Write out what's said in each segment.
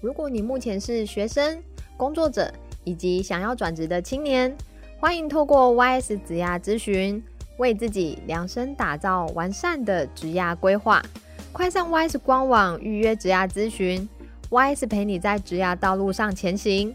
如果你目前是学生、工作者以及想要转职的青年，欢迎透过 YS 职涯咨询，为自己量身打造完善的职涯规划。快上 YS 官网预约职涯咨询，YS 陪你在职涯道路上前行。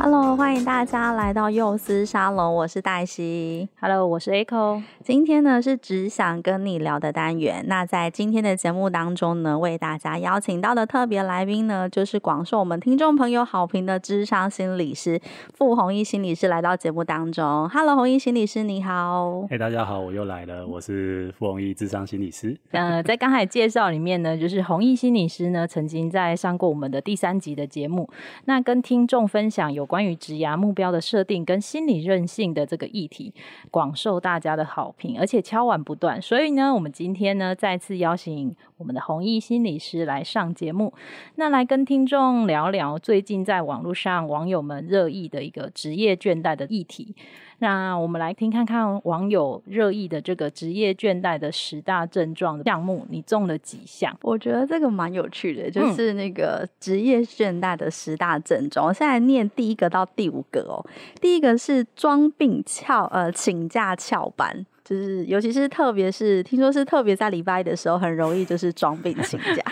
Hello，欢迎大家来到幼思沙龙，我是黛西。Hello，我是 Echo。今天呢是只想跟你聊的单元。那在今天的节目当中呢，为大家邀请到的特别来宾呢，就是广受我们听众朋友好评的智商心理师傅红毅心理师来到节目当中。Hello，弘毅心理师，你好。嘿，hey, 大家好，我又来了，我是傅红毅智商心理师。呃，在刚才介绍里面呢，就是红毅心理师呢，曾经在上过我们的第三集的节目，那跟听众分享有关。关于职涯目标的设定跟心理韧性的这个议题，广受大家的好而且敲碗不断。所以呢，我们今天呢再次邀请我们的弘毅心理师来上节目，那来跟听众聊聊最近在网络上网友们热议的一个职业倦怠的议题。那我们来听看看网友热议的这个职业倦怠的十大症状项目，你中了几项？我觉得这个蛮有趣的，就是那个职业倦怠的十大症状。嗯、我现在念第一个到第五个哦。第一个是装病翘呃请假翘班，就是尤其是特别是听说是特别在礼拜一的时候，很容易就是装病请假。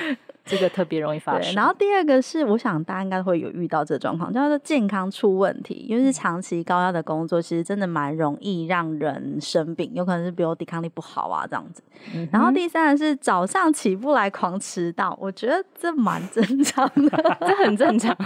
这个特别容易发生。然后第二个是，我想大家应该会有遇到这状况，叫做健康出问题，因为是长期高压的工作，其实真的蛮容易让人生病，有可能是比如抵抗力不好啊这样子。嗯、然后第三个是早上起不来狂迟到，我觉得这蛮正常的，这很正常，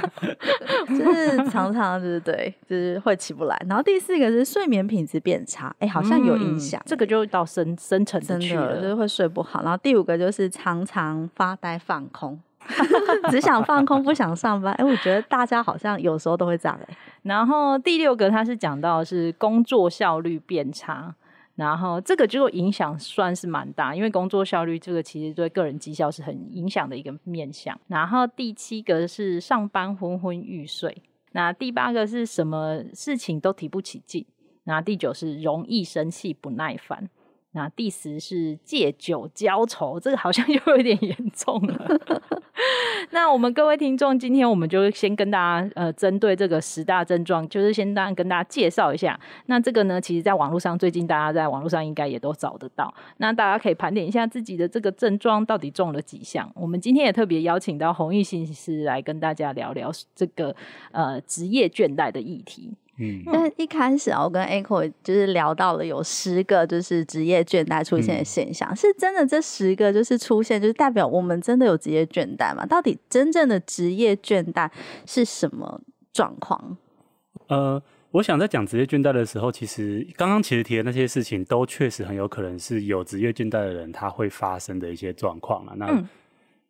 就是常常就是对，就是会起不来。然后第四个是睡眠品质变差，哎，好像有影响、嗯，这个就到深深层真的就是会睡不好。然后第五个就是常常发呆放空，只想放空，不想上班。哎、欸，我觉得大家好像有时候都会这样、欸。然后第六个，他是讲到是工作效率变差，然后这个就影响算是蛮大，因为工作效率这个其实对个人绩效是很影响的一个面向。然后第七个是上班昏昏欲睡，那第八个是什么事情都提不起劲，那第九是容易生气不耐烦。那第十是借酒浇愁，这个好像 又有点严重了。那我们各位听众，今天我们就先跟大家呃，针对这个十大症状，就是先当跟大家介绍一下。那这个呢，其实在网络上最近大家在网络上应该也都找得到。那大家可以盘点一下自己的这个症状到底中了几项。我们今天也特别邀请到弘毅心理师来跟大家聊聊这个呃职业倦怠的议题。嗯，但一开始啊，我跟 Echo 就是聊到了有十个就是职业倦怠出现的现象，嗯、是真的这十个就是出现，就是代表我们真的有职业倦怠吗？到底真正的职业倦怠是什么状况？呃，我想在讲职业倦怠的时候，其实刚刚其实提的那些事情，都确实很有可能是有职业倦怠的人他会发生的一些状况啊。那、嗯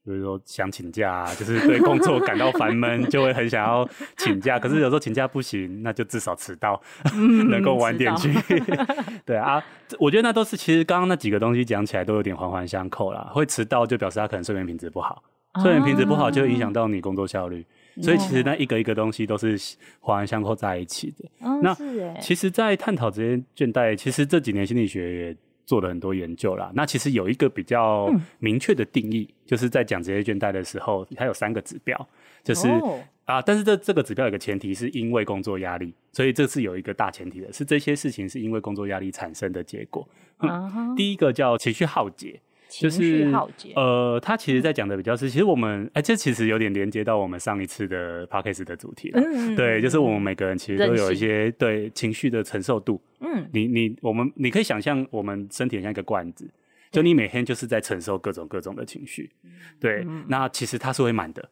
比如说想请假啊，就是对工作感到烦闷，就会很想要请假。可是有时候请假不行，那就至少迟到，能够晚点去。对啊，我觉得那都是其实刚刚那几个东西讲起来都有点环环相扣啦。会迟到就表示他可能睡眠品质不好，睡眠品质不好就影响到你工作效率。所以其实那一个一个东西都是环环相扣在一起的。那其实，在探讨这些倦怠，其实这几年心理学也。做了很多研究啦，那其实有一个比较明确的定义，嗯、就是在讲职业倦怠的时候，它有三个指标，就是、哦、啊，但是这这个指标有个前提是因为工作压力，所以这是有一个大前提的，是这些事情是因为工作压力产生的结果。嗯、第一个叫情绪耗竭，情绪耗竭。呃，他其实在讲的比较是，其实我们哎、欸，这其实有点连接到我们上一次的 podcast 的主题了。嗯，对，就是我们每个人其实都有一些对情绪的承受度。嗯，你你我们你可以想象，我们身体像一个罐子，就你每天就是在承受各种各种的情绪。对，那其实它是会满的。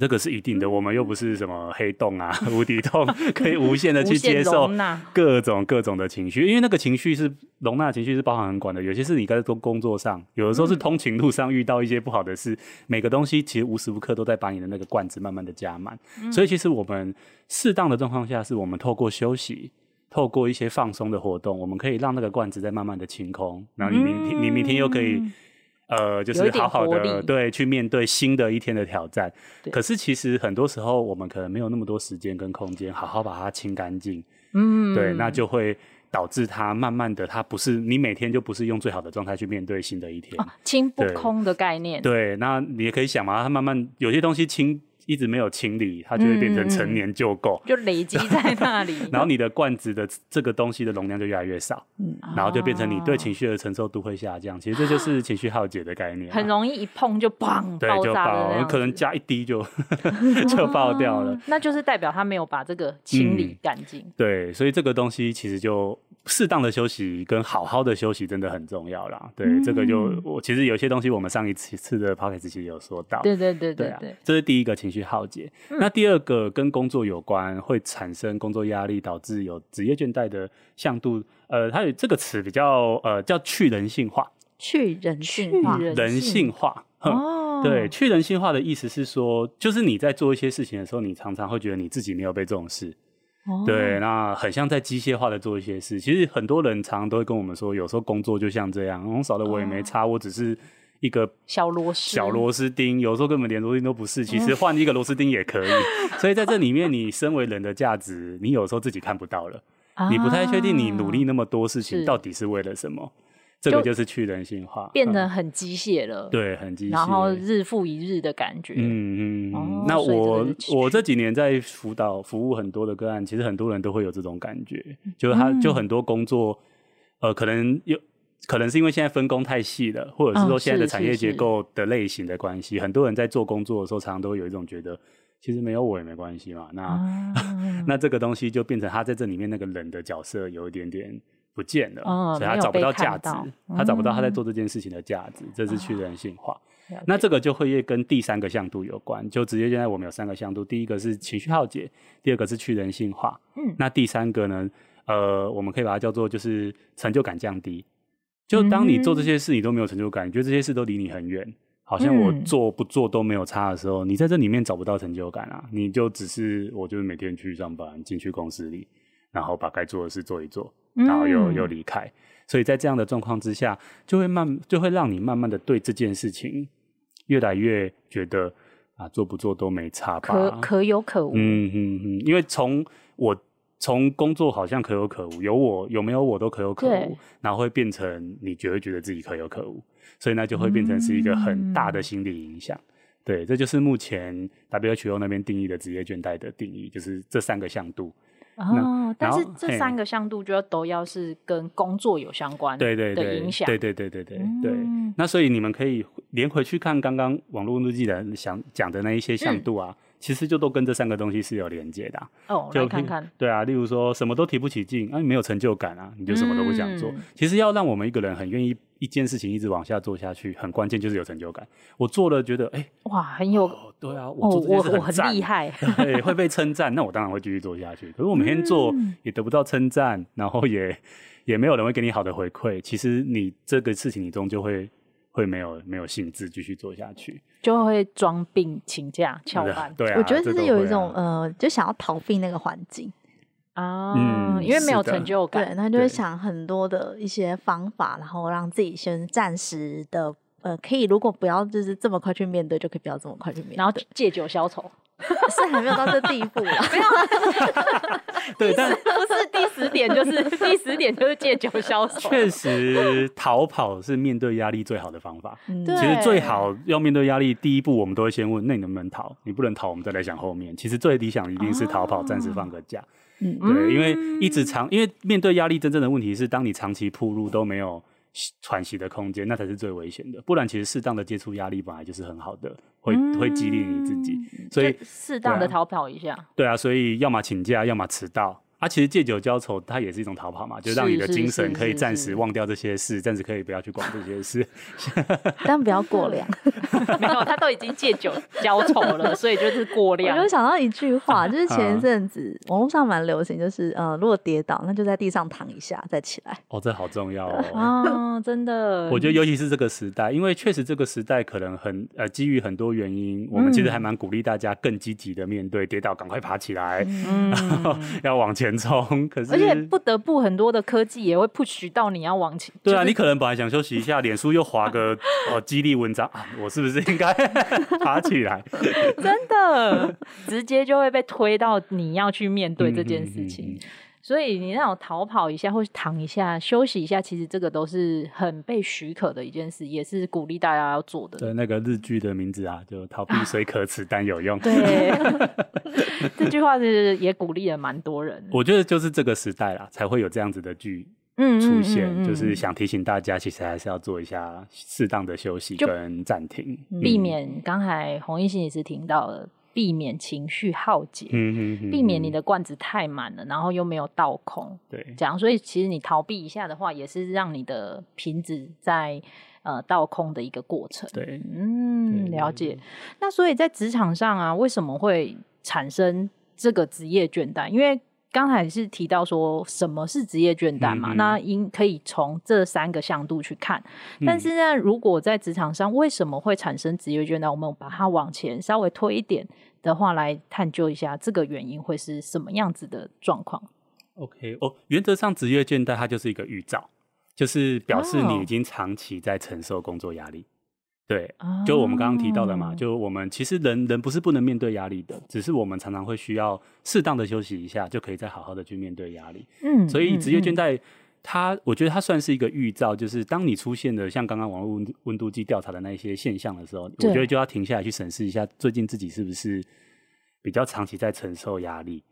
这个是一定的，我们又不是什么黑洞啊、无底洞，可以无限的去接受各种各种的情绪，因为那个情绪是容纳情绪是包含很广的。有些是你在做工作上，有的时候是通勤路上遇到一些不好的事，每个东西其实无时无刻都在把你的那个罐子慢慢的加满。所以其实我们适当的状况下，是我们透过休息，透过一些放松的活动，我们可以让那个罐子在慢慢的清空，然后你明天你明天又可以。呃，就是好好的对，去面对新的一天的挑战。可是其实很多时候我们可能没有那么多时间跟空间，好好把它清干净。嗯，对，那就会导致它慢慢的，它不是你每天就不是用最好的状态去面对新的一天。哦，清不空的概念。对，那你也可以想嘛，它慢慢有些东西清。一直没有清理，它就会变成陈年旧垢，就累积在那里。然后你的罐子的这个东西的容量就越来越少，嗯，然后就变成你对情绪的承受度会下降。其实这就是情绪耗竭的概念，很容易一碰就砰，对，就爆，可能加一滴就 就爆掉了。那就是代表他没有把这个清理干净。对，所以这个东西其实就。适当的休息跟好好的休息真的很重要啦。对，嗯、这个就我其实有些东西我们上一次次的 podcast 其实有说到。对对对对对，对啊，这是第一个情绪耗竭。嗯、那第二个跟工作有关，会产生工作压力，导致有职业倦怠的向度。呃，它有这个词比较呃叫去人性化。去人性化。人性化。哦。对，去人性化的意思是说，就是你在做一些事情的时候，你常常会觉得你自己没有被重视。对，那很像在机械化的做一些事。其实很多人常常都会跟我们说，有时候工作就像这样，我少了我也没差，我只是一个小螺丝、小螺丝钉。有时候根本连螺丝钉都不是，其实换一个螺丝钉也可以。所以在这里面，你身为人的价值，你有时候自己看不到了，你不太确定你努力那么多事情到底是为了什么。这个就是去人性化，变得很机械了。嗯、对，很机械，然后日复一日的感觉。嗯嗯。哦、那我我这几年在辅导服务很多的个案，其实很多人都会有这种感觉，就是他就很多工作，嗯、呃，可能有可能是因为现在分工太细了，或者是说现在的产业结构的类型的关系，很多人在做工作的时候，常常都会有一种觉得，其实没有我也没关系嘛。那、哦、那这个东西就变成他在这里面那个人的角色有一点点。不见了，哦、所以他找不到价值，嗯、他找不到他在做这件事情的价值，嗯、这是去人性化。哦、那这个就会跟第三个向度有关，就直接现在我们有三个向度，第一个是情绪耗竭，第二个是去人性化，嗯，那第三个呢，呃，我们可以把它叫做就是成就感降低。就当你做这些事你都没有成就感，你觉得这些事都离你很远，好像我做不做都没有差的时候，嗯、你在这里面找不到成就感啊，你就只是我就是每天去上班，进去公司里，然后把该做的事做一做。然后又又离开，所以在这样的状况之下，就会慢就会让你慢慢的对这件事情越来越觉得啊，做不做都没差吧，可可有可无。嗯嗯嗯，因为从我从工作好像可有可无，有我有没有我都可有可无，然后会变成你觉得觉得自己可有可无，所以那就会变成是一个很大的心理影响。嗯、对，这就是目前 WHO 那边定义的职业倦怠的定义，就是这三个向度。哦，但是这三个向度就都要是跟工作有相关的影响，对对对对对对对。那所以你们可以连回去看刚刚网络日记的想讲的那一些向度啊，其实就都跟这三个东西是有连接的。哦，来看看。对啊，例如说什么都提不起劲，啊，你没有成就感啊，你就什么都不想做。其实要让我们一个人很愿意一件事情一直往下做下去，很关键就是有成就感。我做了觉得哎，哇，很有。对啊，我做这件事很厉害，对，会被称赞，那我当然会继续做下去。可是我每天做也得不到称赞，然后也也没有人会给你好的回馈。其实你这个事情你终究会会没有没有兴致继续做下去，就会装病请假翘班。对啊，我觉得这是有一种呃，就想要逃避那个环境啊，嗯，因为没有成就感，对，那就会想很多的一些方法，然后让自己先暂时的。呃，可以，如果不要就是这么快去面对，就可以不要这么快去面对，然后借酒消愁，是还没有到这地步啦。没有，对，但不是第十点，就是第十点就是借酒消愁。确实，逃跑是面对压力最好的方法。嗯、其实最好要面对压力，第一步我们都会先问：那你能不能逃？你不能逃，我们再来想后面。其实最理想一定是逃跑，暂、哦、时放个假。嗯，对，因为一直长，因为面对压力真正的问题是，当你长期铺路都没有。喘息的空间，那才是最危险的。不然，其实适当的接触压力本来就是很好的，会、嗯、会激励你自己。所以适当的逃跑一下。对啊，所以要么请假，要么迟到。啊，其实借酒浇愁，它也是一种逃跑嘛，就让你的精神可以暂时忘掉这些事，暂时可以不要去管这些事，但不要过量。没有，他都已经借酒浇愁了，所以就是过量。我就想到一句话，就是前一阵子网络上蛮流行，就是呃，如果跌倒，那就在地上躺一下再起来。哦，这好重要哦。啊，真的。我觉得尤其是这个时代，因为确实这个时代可能很呃，基于很多原因，我们其实还蛮鼓励大家更积极的面对跌倒，赶快爬起来，嗯、然后要往前。可是，而且不得不很多的科技也会 push 到你要往前。对啊，就是、你可能本来想休息一下，脸书又划个哦 激励文章啊，我是不是应该 爬起来？真的，直接就会被推到你要去面对这件事情。嗯嗯嗯嗯所以你那种逃跑一下或是躺一下休息一下，其实这个都是很被许可的一件事，也是鼓励大家要做的。对，那个日剧的名字啊，就逃避虽可耻但有用。对，这句话是也鼓励了蛮多人。我觉得就是这个时代啦，才会有这样子的剧出现，就是想提醒大家，其实还是要做一下适当的休息跟暂停，避免刚才弘毅心也是听到了。避免情绪耗竭，嗯哼哼哼，避免你的罐子太满了，然后又没有倒空，对，这样，所以其实你逃避一下的话，也是让你的瓶子在呃倒空的一个过程。对，嗯，了解。那所以在职场上啊，为什么会产生这个职业倦怠？因为刚才是提到说什么是职业倦怠嘛，嗯嗯，那应可以从这三个向度去看。但是呢，如果在职场上为什么会产生职业倦怠，我们把它往前稍微推一点的话，来探究一下这个原因会是什么样子的状况。OK，哦，原则上职业倦怠它就是一个预兆，就是表示你已经长期在承受工作压力。对，就我们刚刚提到的嘛，就我们其实人人不是不能面对压力的，只是我们常常会需要适当的休息一下，就可以再好好的去面对压力。嗯，所以职业倦怠，它我觉得它算是一个预兆，就是当你出现的像刚刚网络温温度计调查的那一些现象的时候，我觉得就要停下来去审视一下，最近自己是不是比较长期在承受压力，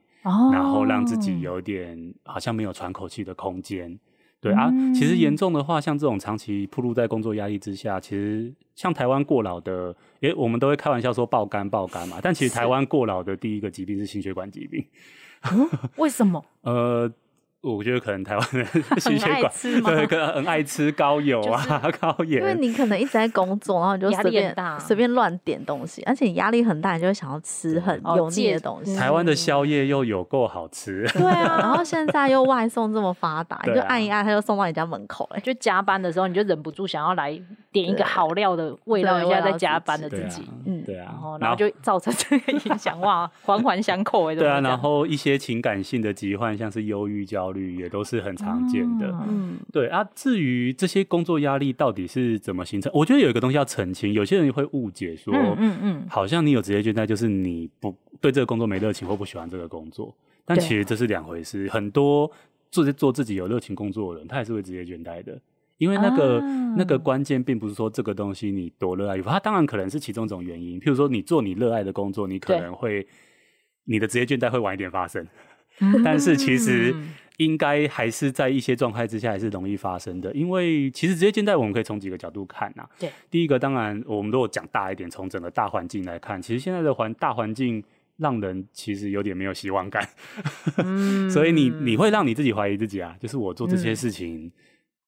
然后让自己有点好像没有喘口气的空间。对啊，其实严重的话，像这种长期暴露在工作压力之下，其实像台湾过劳的，诶，我们都会开玩笑说爆肝爆肝嘛，但其实台湾过劳的第一个疾病是心血管疾病。嗯，为什么？呃。我觉得可能台湾的 心血管对，可能很爱吃高油啊、就是、高盐，因为你可能一直在工作，然后你就随便随便乱点东西，而且你压力很大，你就会想要吃很油腻的东西。台湾的宵夜又有够好吃，对啊，然后现在又外送这么发达，你就按一按，他就送到你家门口，哎，就加班的时候你就忍不住想要来点一个好料的味道一下，在加班的自己，嗯，对啊，然后就造成这个影响，哇，环环相扣哎，对啊，然后一些情感性的疾患，像是忧郁、焦虑。也都是很常见的，嗯，对啊。至于这些工作压力到底是怎么形成，我觉得有一个东西要澄清，有些人会误解说，嗯嗯，好像你有职业倦怠，就是你不对这个工作没热情或不喜欢这个工作，但其实这是两回事。很多做做自己有热情工作的人，他也是会职业倦怠的，因为那个那个关键并不是说这个东西你多热爱，他当然可能是其中一种原因。譬如说，你做你热爱的工作，你可能会你的职业倦怠会晚一点发生。但是其实应该还是在一些状态之下还是容易发生的，因为其实职业倦怠我们可以从几个角度看呐。对，第一个当然我们如果讲大一点，从整个大环境来看，其实现在的环大环境让人其实有点没有希望感，嗯、所以你你会让你自己怀疑自己啊，就是我做这些事情，嗯、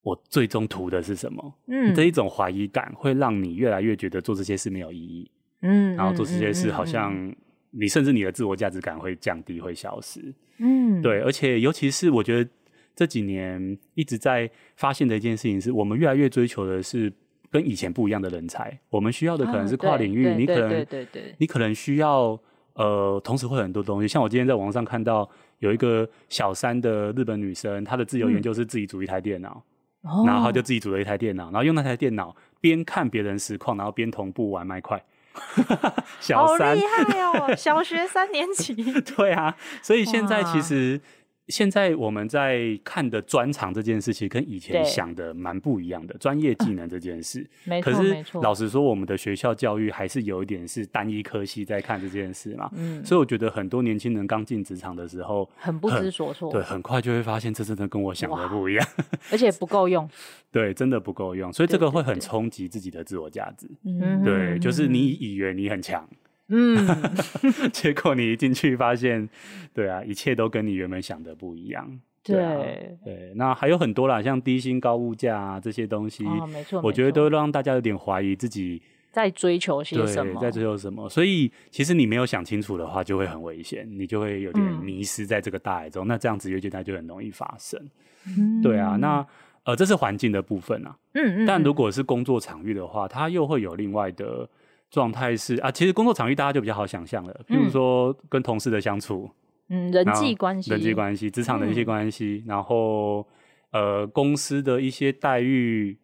我最终图的是什么？嗯，这一种怀疑感会让你越来越觉得做这些事没有意义，嗯，然后做这些事好像。你甚至你的自我价值感会降低，会消失。嗯，对，而且尤其是我觉得这几年一直在发现的一件事情是，我们越来越追求的是跟以前不一样的人才。我们需要的可能是跨领域，啊、你可能对对对，你可能需要呃，同时会很多东西。像我今天在网上看到有一个小三的日本女生，她的自由研究是自己组一台电脑，嗯、然后她就自己组了一台电脑，然后用那台电脑边看别人实况，然后边同步玩麦块。小三好厉害哦！小学三年级。对啊，所以现在其实现在我们在看的专长这件事情，跟以前想的蛮不一样的。专业技能这件事，没错，可是老实说，我们的学校教育还是有一点是单一科系在看这件事嘛。嗯，所以我觉得很多年轻人刚进职场的时候，很不知所措。对，很快就会发现这真的跟我想的不一样，而且不够用。对，真的不够用，所以这个会很冲击自己的自我价值。嗯，对，就是你以为你很强。嗯，结果你一进去发现，对啊，一切都跟你原本想的不一样。对、啊、对，那还有很多啦，像低薪高物价啊这些东西，哦、没错，我觉得都让大家有点怀疑自己在追求些什么，在追求什么。所以其实你没有想清楚的话，就会很危险，你就会有点迷失在这个大海中。嗯、那这样子，职业倦怠就很容易发生。嗯、对啊，那呃，这是环境的部分啊。嗯嗯。但如果是工作场域的话，它又会有另外的。状态是啊，其实工作场域大家就比较好想象了，比如说跟同事的相处，嗯，人际关系，人际关系，职场的一些关系，嗯、然后呃，公司的一些待遇，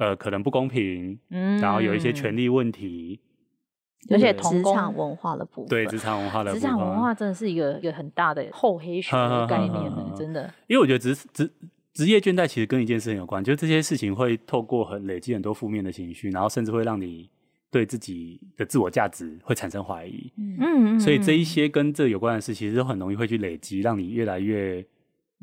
呃，可能不公平，嗯，然后有一些权利问题，而且职场文化的部分，对职场文化的，职场文化真的是一个一个很大的厚黑学的 概念呢，真的，因为我觉得职职职业倦怠其实跟一件事情有关，就是这些事情会透过很累积很多负面的情绪，然后甚至会让你。对自己的自我价值会产生怀疑，嗯，所以这一些跟这有关的事，其实都很容易会去累积，让你越来越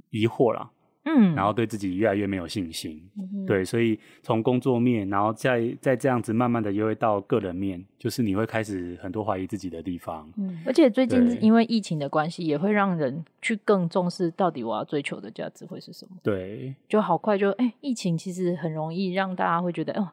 疑惑了，嗯，然后对自己越来越没有信心，嗯，对，所以从工作面，然后再再这样子慢慢的又会到个人面，就是你会开始很多怀疑自己的地方，嗯，而且最近因为疫情的关系，也会让人去更重视到底我要追求的价值会是什么，对，就好快就哎，疫情其实很容易让大家会觉得哦。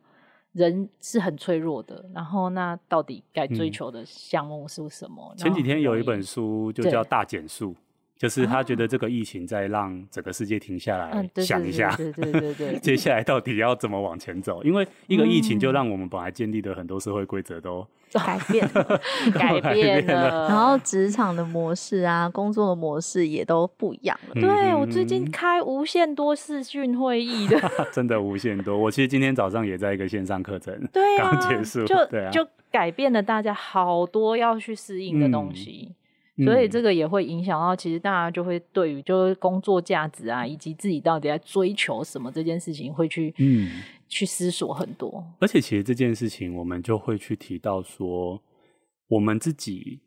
人是很脆弱的，然后那到底该追求的项目是什么？嗯、前几天有一本书就叫《大减速》。就是他觉得这个疫情在让整个世界停下来想一下，对对对对，接下来到底要怎么往前走？因为一个疫情就让我们本来建立的很多社会规则都 改变了，改变了，然后职场的模式啊，工作的模式也都不一样了。对，我最近开无限多视讯会议的，真的无限多。我其实今天早上也在一个线上课程，对啊，刚结束，就对啊，就改变了大家好多要去适应的东西。所以这个也会影响到，其实大家就会对于就是工作价值啊，以及自己到底在追求什么这件事情，会去嗯去思索很多。而且其实这件事情，我们就会去提到说，我们自己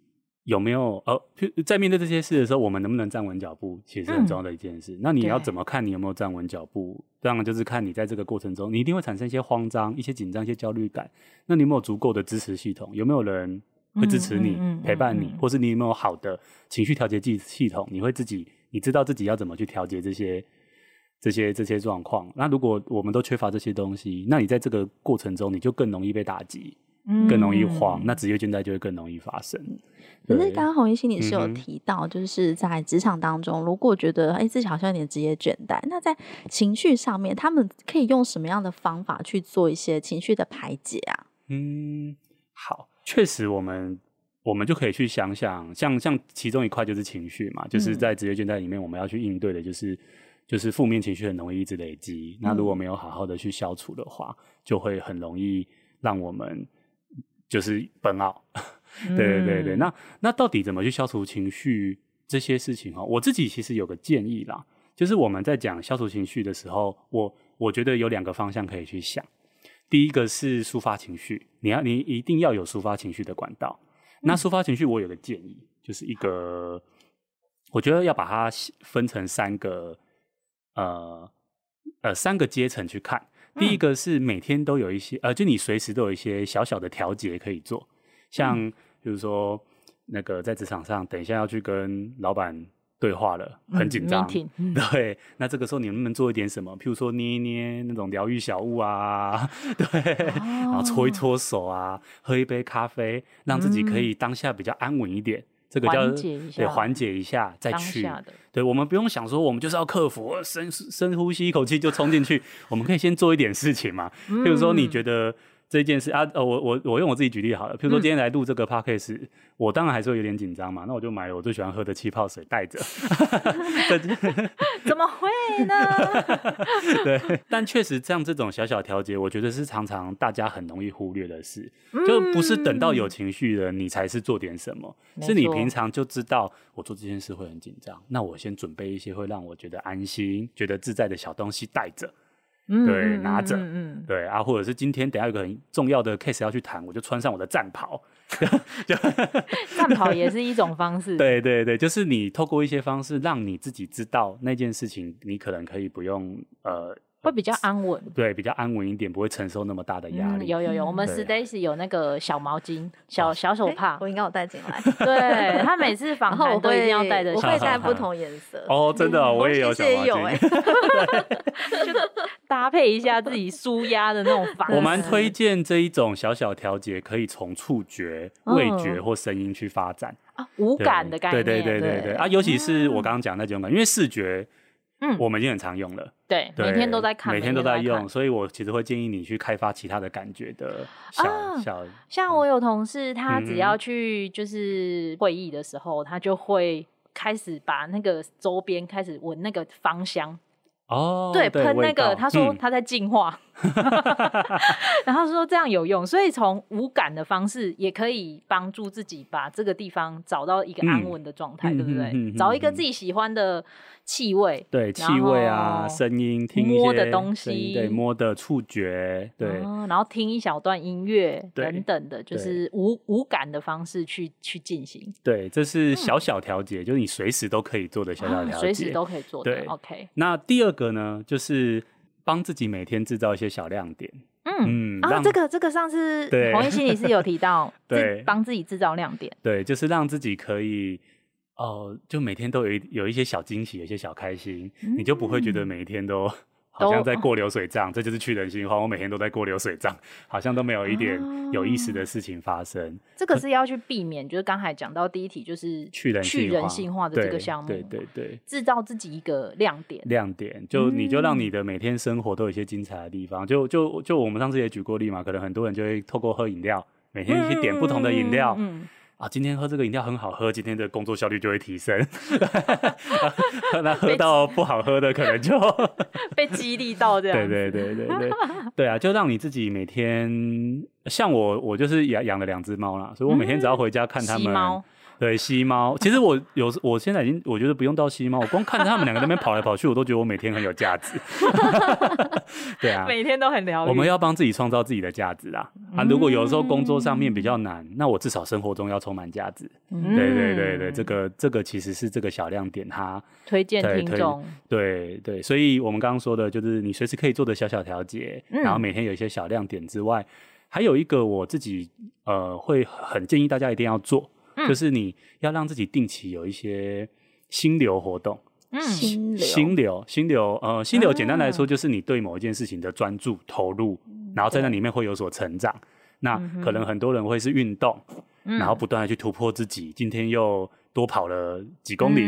有没有呃，在面对这些事的时候，我们能不能站稳脚步，其实是很重要的一件事。嗯、那你要怎么看你有没有站稳脚步？当然就是看你在这个过程中，你一定会产生一些慌张、一些紧张、一些焦虑感。那你有没有足够的支持系统？有没有人？会支持你，陪伴你，或是你有没有好的情绪调节剂系统？你会自己，你知道自己要怎么去调节这些、这些、这些状况。那如果我们都缺乏这些东西，那你在这个过程中，你就更容易被打击，嗯、更容易慌，那职业倦怠就会更容易发生。可是刚刚弘毅心理师有提到，就是在职场当中，嗯、如果觉得哎自己好像有点职业倦怠，那在情绪上面，他们可以用什么样的方法去做一些情绪的排解啊？嗯，好。确实，我们我们就可以去想想，像像其中一块就是情绪嘛，就是在职业倦怠里面，我们要去应对的，就是就是负面情绪很容易一直累积。那如果没有好好的去消除的话，就会很容易让我们就是 burn out。对对对对，那那到底怎么去消除情绪这些事情哈？我自己其实有个建议啦，就是我们在讲消除情绪的时候，我我觉得有两个方向可以去想。第一个是抒发情绪，你要你一定要有抒发情绪的管道。嗯、那抒发情绪，我有个建议，就是一个，我觉得要把它分成三个，呃呃三个阶层去看。第一个是每天都有一些，呃，就你随时都有一些小小的调节可以做，像比如说那个在职场上，等一下要去跟老板。对话了，很紧张。嗯、对，那这个时候你能不能做一点什么？譬如说捏一捏那种疗愈小物啊，对，哦、然后搓一搓手啊，喝一杯咖啡，让自己可以当下比较安稳一点。嗯、这个叫对，缓解一下再去。对，我们不用想说我们就是要克服，深深呼吸一口气就冲进去。我们可以先做一点事情嘛。譬如说，你觉得这件事啊，呃，我我我用我自己举例好了。譬如说今天来录这个 podcast，、嗯、我当然还是会有点紧张嘛。那我就买了我最喜欢喝的气泡水带着。怎么会呢？对，但确实像这种小小调节，我觉得是常常大家很容易忽略的事。嗯、就不是等到有情绪了，你才是做点什么，嗯、是你平常就知道我做这件事会很紧张，那我先准备一些会让我觉得安心、觉得自在的小东西带着。对，拿着，嗯，嗯，对啊，或者是今天等下有个很重要的 case 要去谈，我就穿上我的战袍，就战袍也是一种方式。对对对，就是你透过一些方式，让你自己知道那件事情，你可能可以不用呃。会比较安稳，对，比较安稳一点，不会承受那么大的压力。嗯、有有有，我们 Stacy 有那个小毛巾、小小手帕，我应该有带进来。对，他每次访谈都一定要带着，我会带不同颜色。哦，真的，我也有小毛巾，就搭配一下自己舒压的那种方式。我蛮推荐这一种小小调节，可以从触觉、味觉或声音去发展啊，无感的概念。对对对对对啊，尤其是我刚刚讲那几种感，因为视觉。嗯，我们已经很常用了，对，每天都在看，每天都在用，所以我其实会建议你去开发其他的感觉的小小。像我有同事，他只要去就是会议的时候，他就会开始把那个周边开始闻那个芳香。哦，对，喷那个，他说他在净化，然后说这样有用，所以从无感的方式也可以帮助自己把这个地方找到一个安稳的状态，对不对？找一个自己喜欢的。气味，对，气味啊，声音，听摸的东西，对，摸的触觉，对，然后听一小段音乐等等的，就是无无感的方式去去进行。对，这是小小调节，就是你随时都可以做的小小调节，随时都可以做的。OK。那第二个呢，就是帮自己每天制造一些小亮点。嗯，啊，这个这个上次 洪一心理是有提到，对，帮自己制造亮点，对，就是让自己可以。哦，就每天都有一有一些小惊喜，有一些小开心，嗯、你就不会觉得每一天都好像在过流水账。都这就是去人性化，我每天都在过流水账，好像都没有一点有意思的事情发生。哦、这个是要去避免，就是刚才讲到第一题，就是去人去人性化的这个项目，对对对，制造自己一个亮点。亮点，就你就让你的每天生活都有一些精彩的地方。就就就我们上次也举过例嘛，可能很多人就会透过喝饮料，每天去点不同的饮料。嗯嗯啊，今天喝这个饮料很好喝，今天的工作效率就会提升。那喝到不好喝的，可能就 被激励到这样。对对对对 对，对啊，就让你自己每天，像我，我就是养养了两只猫啦，所以我每天只要回家看它们。对，吸猫，其实我有时，我现在已经我觉得不用到吸猫，我光看着他们两个在那边跑来跑去，我都觉得我每天很有价值。对啊，每天都很疗愈。我们要帮自己创造自己的价值啊！啊，如果有时候工作上面比较难，那我至少生活中要充满价值。嗯、对对对对，这个这个其实是这个小亮点，它推荐听众。对对，所以我们刚刚说的就是你随时可以做的小小调节，嗯、然后每天有一些小亮点之外，还有一个我自己呃会很建议大家一定要做。就是你要让自己定期有一些心流活动，嗯，心流，心流，心流，呃，心流简单来说就是你对某一件事情的专注投入，然后在那里面会有所成长。那可能很多人会是运动，然后不断的去突破自己，今天又多跑了几公里，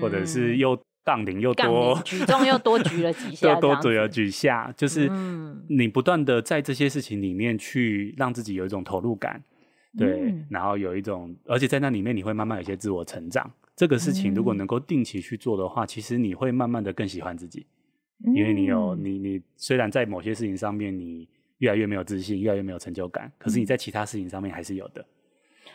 或者是又杠铃又多，举重又多举了几下，又多举了几下，就是你不断的在这些事情里面去让自己有一种投入感。对，嗯、然后有一种，而且在那里面你会慢慢有一些自我成长。这个事情如果能够定期去做的话，嗯、其实你会慢慢的更喜欢自己，嗯、因为你有你你虽然在某些事情上面你越来越没有自信，越来越没有成就感，可是你在其他事情上面还是有的。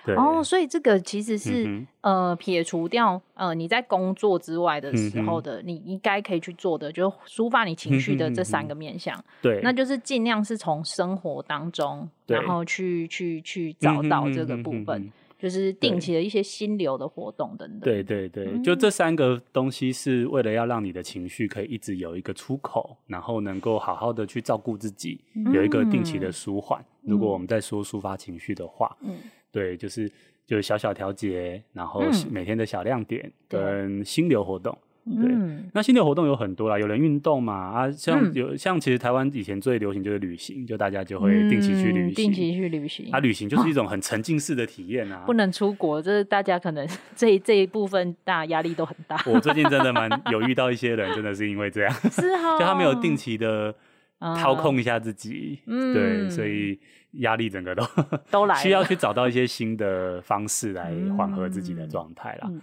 对。哦，所以这个其实是、嗯、呃撇除掉呃你在工作之外的时候的，嗯、你应该可以去做的，就是抒发你情绪的这三个面向。对，那就是尽量是从生活当中，然后去去去找到这个部分，嗯、就是定期的一些心流的活动等等。对。对对，就这三个东西是为了要让你的情绪可以一直有一个出口，然后能够好好的去照顾自己，嗯、有一个定期的舒缓。嗯、如果我们在说抒发情绪的话，嗯。对，就是就是小小调节，然后每天的小亮点跟心流活动。嗯、对，那心流活动有很多啦，有人运动嘛啊，像有、嗯、像其实台湾以前最流行就是旅行，就大家就会定期去旅行，嗯、定期去旅行。啊，旅行就是一 种很沉浸式的体验啊。不能出国，这是大家可能这这一部分大压力都很大。我最近真的蛮有遇到一些人，真的是因为这样，是哈、哦，就他没有定期的。掏空一下自己，嗯，对，所以压力整个都 都来，需要去找到一些新的方式来缓和自己的状态啦。嗯、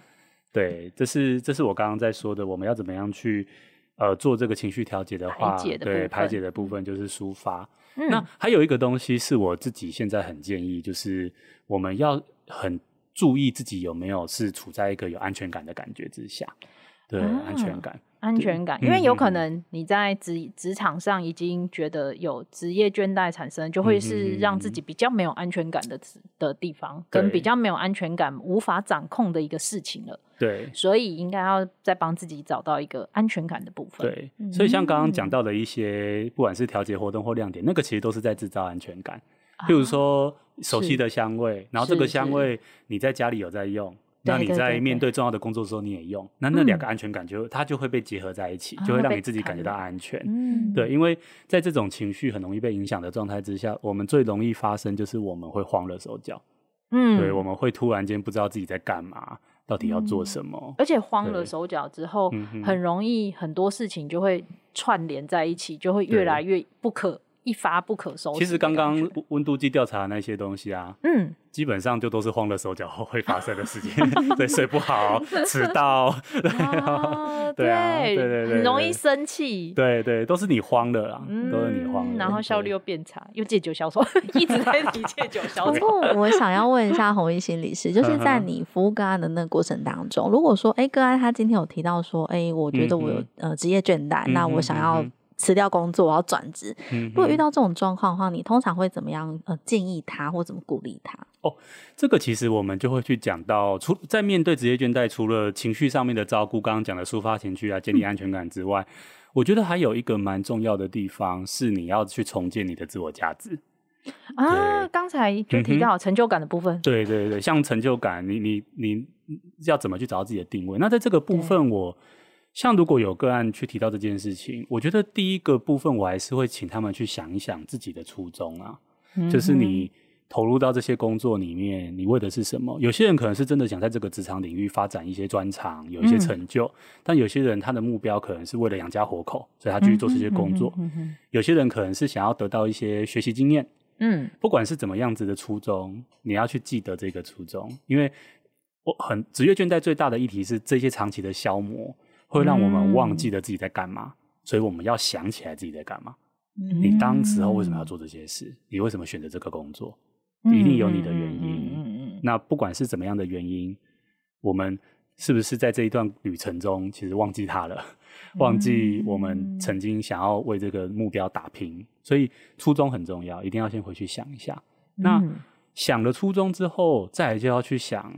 对，这是这是我刚刚在说的，我们要怎么样去呃做这个情绪调节的话，的对，排解的部分就是抒发。嗯、那还有一个东西是我自己现在很建议，就是我们要很注意自己有没有是处在一个有安全感的感觉之下，对，啊、安全感。安全感，因为有可能你在职职场上已经觉得有职业倦怠产生，就会是让自己比较没有安全感的的地方，跟比较没有安全感、无法掌控的一个事情了。对，所以应该要再帮自己找到一个安全感的部分。对，所以像刚刚讲到的一些，不管是调节活动或亮点，那个其实都是在制造安全感。譬如说熟悉的香味，然后这个香味你在家里有在用。那你在面对重要的工作的时候，你也用，那那两个安全感就、嗯、它就会被结合在一起，就会让你自己感觉到安全。嗯，对，因为在这种情绪很容易被影响的状态之下，我们最容易发生就是我们会慌了手脚。嗯，对，我们会突然间不知道自己在干嘛，到底要做什么，嗯、而且慌了手脚之后，很容易很多事情就会串联在一起，就会越来越不可。一发不可收拾。其实刚刚温度计调查的那些东西啊，嗯，基本上就都是慌了手脚后会发生的事情，对，睡不好、迟到，对啊，对对对，很容易生气，对对，都是你慌的啦，都是你慌，然后效率又变差，又借酒消愁，一直在提借酒消愁。不过我想要问一下弘毅心理师，就是在你服务个案的那个过程当中，如果说，哎，个案他今天有提到说，哎，我觉得我有呃职业倦怠，那我想要。辞掉工作，我要转职。嗯、如果遇到这种状况的话，你通常会怎么样？呃，建议他或怎么鼓励他？哦，这个其实我们就会去讲到，除在面对职业倦怠，除了情绪上面的照顾，刚刚讲的抒发情绪啊，建立安全感之外，嗯、我觉得还有一个蛮重要的地方是你要去重建你的自我价值啊。刚才就提到成就感的部分，对对对，像成就感，你你你要怎么去找到自己的定位？那在这个部分，我。像如果有个案去提到这件事情，我觉得第一个部分我还是会请他们去想一想自己的初衷啊，嗯、就是你投入到这些工作里面，你为的是什么？有些人可能是真的想在这个职场领域发展一些专长，有一些成就，嗯、但有些人他的目标可能是为了养家活口，所以他继续做这些工作。嗯、有些人可能是想要得到一些学习经验。嗯，不管是怎么样子的初衷，你要去记得这个初衷，因为我很职业倦怠最大的议题是这些长期的消磨。会让我们忘记了自己在干嘛，嗯、所以我们要想起来自己在干嘛。嗯、你当时候为什么要做这些事？你为什么选择这个工作？一定有你的原因。那不管是怎么样的原因，我们是不是在这一段旅程中，其实忘记他了？忘记我们曾经想要为这个目标打拼。所以初衷很重要，一定要先回去想一下。那想了初衷之后，再来就要去想，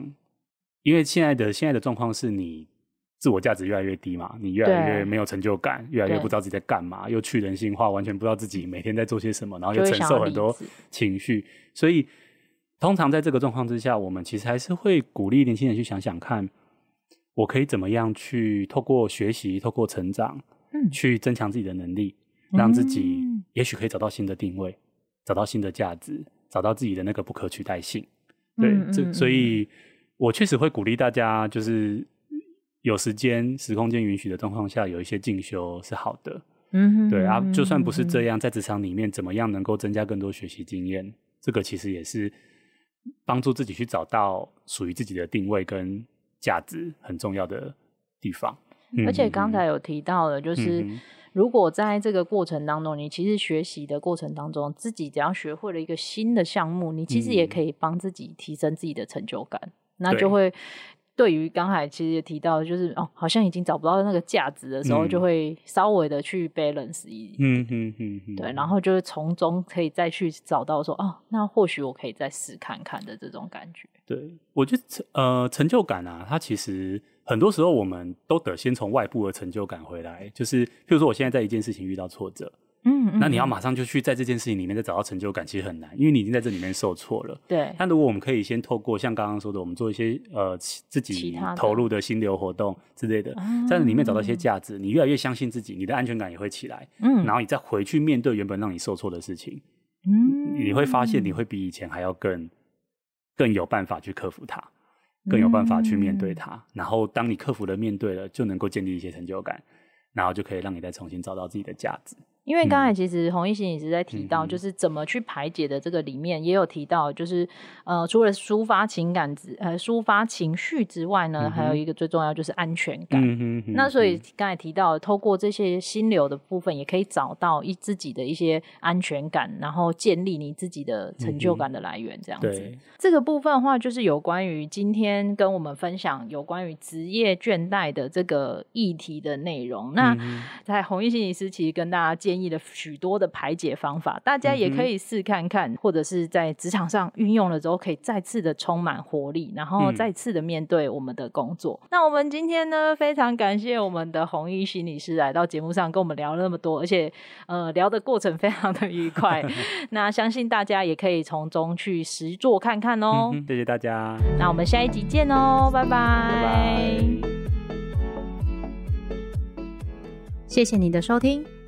因为现在的现在的状况是你。自我价值越来越低嘛，你越来越没有成就感，越来越不知道自己在干嘛，又去人性化，完全不知道自己每天在做些什么，然后又承受很多情绪。所以，通常在这个状况之下，我们其实还是会鼓励年轻人去想想看，我可以怎么样去透过学习、透过成长，嗯，去增强自己的能力，让自己也许可以找到新的定位，嗯、找到新的价值，找到自己的那个不可取代性。对，嗯嗯嗯这所以，我确实会鼓励大家，就是。有时间、时空间允许的状况下，有一些进修是好的。嗯哼，对啊，就算不是这样，在职场里面，怎么样能够增加更多学习经验？这个其实也是帮助自己去找到属于自己的定位跟价值很重要的地方。而且刚才有提到的，就是如果在这个过程当中，你其实学习的过程当中，自己只要学会了一个新的项目，你其实也可以帮自己提升自己的成就感，那就会。对于刚才其实也提到，就是哦，好像已经找不到那个价值的时候，嗯、就会稍微的去 balance 一，嗯嗯嗯，嗯对，然后就是从中可以再去找到说，哦，那或许我可以再试看看的这种感觉。对，我觉得呃，成就感啊，它其实很多时候我们都得先从外部的成就感回来，就是譬如说我现在在一件事情遇到挫折。嗯，那你要马上就去在这件事情里面再找到成就感，其实很难，因为你已经在这里面受挫了。对。但如果我们可以先透过像刚刚说的，我们做一些呃自己投入的心流活动之类的，在里面找到一些价值，你越来越相信自己，你的安全感也会起来。嗯。然后你再回去面对原本让你受挫的事情，嗯，你会发现你会比以前还要更更有办法去克服它，更有办法去面对它。然后当你克服了面对了，就能够建立一些成就感，然后就可以让你再重新找到自己的价值。因为刚才其实洪毅心理师在提到，就是怎么去排解的这个里面，也有提到，就是呃，除了抒发情感之呃抒发情绪之外呢，还有一个最重要就是安全感。那所以刚才提到，透过这些心流的部分，也可以找到一自己的一些安全感，然后建立你自己的成就感的来源。这样子，这个部分的话，就是有关于今天跟我们分享有关于职业倦怠的这个议题的内容。那在洪毅心理师其实跟大家建议了许多的排解方法，大家也可以试看看，嗯、或者是在职场上运用了之后，可以再次的充满活力，然后再次的面对我们的工作。嗯、那我们今天呢，非常感谢我们的红衣心理师来到节目上跟我们聊了那么多，而且呃聊的过程非常的愉快。那相信大家也可以从中去实做看看哦。谢谢大家，那我们下一集见哦、喔，拜拜。拜拜谢谢你的收听。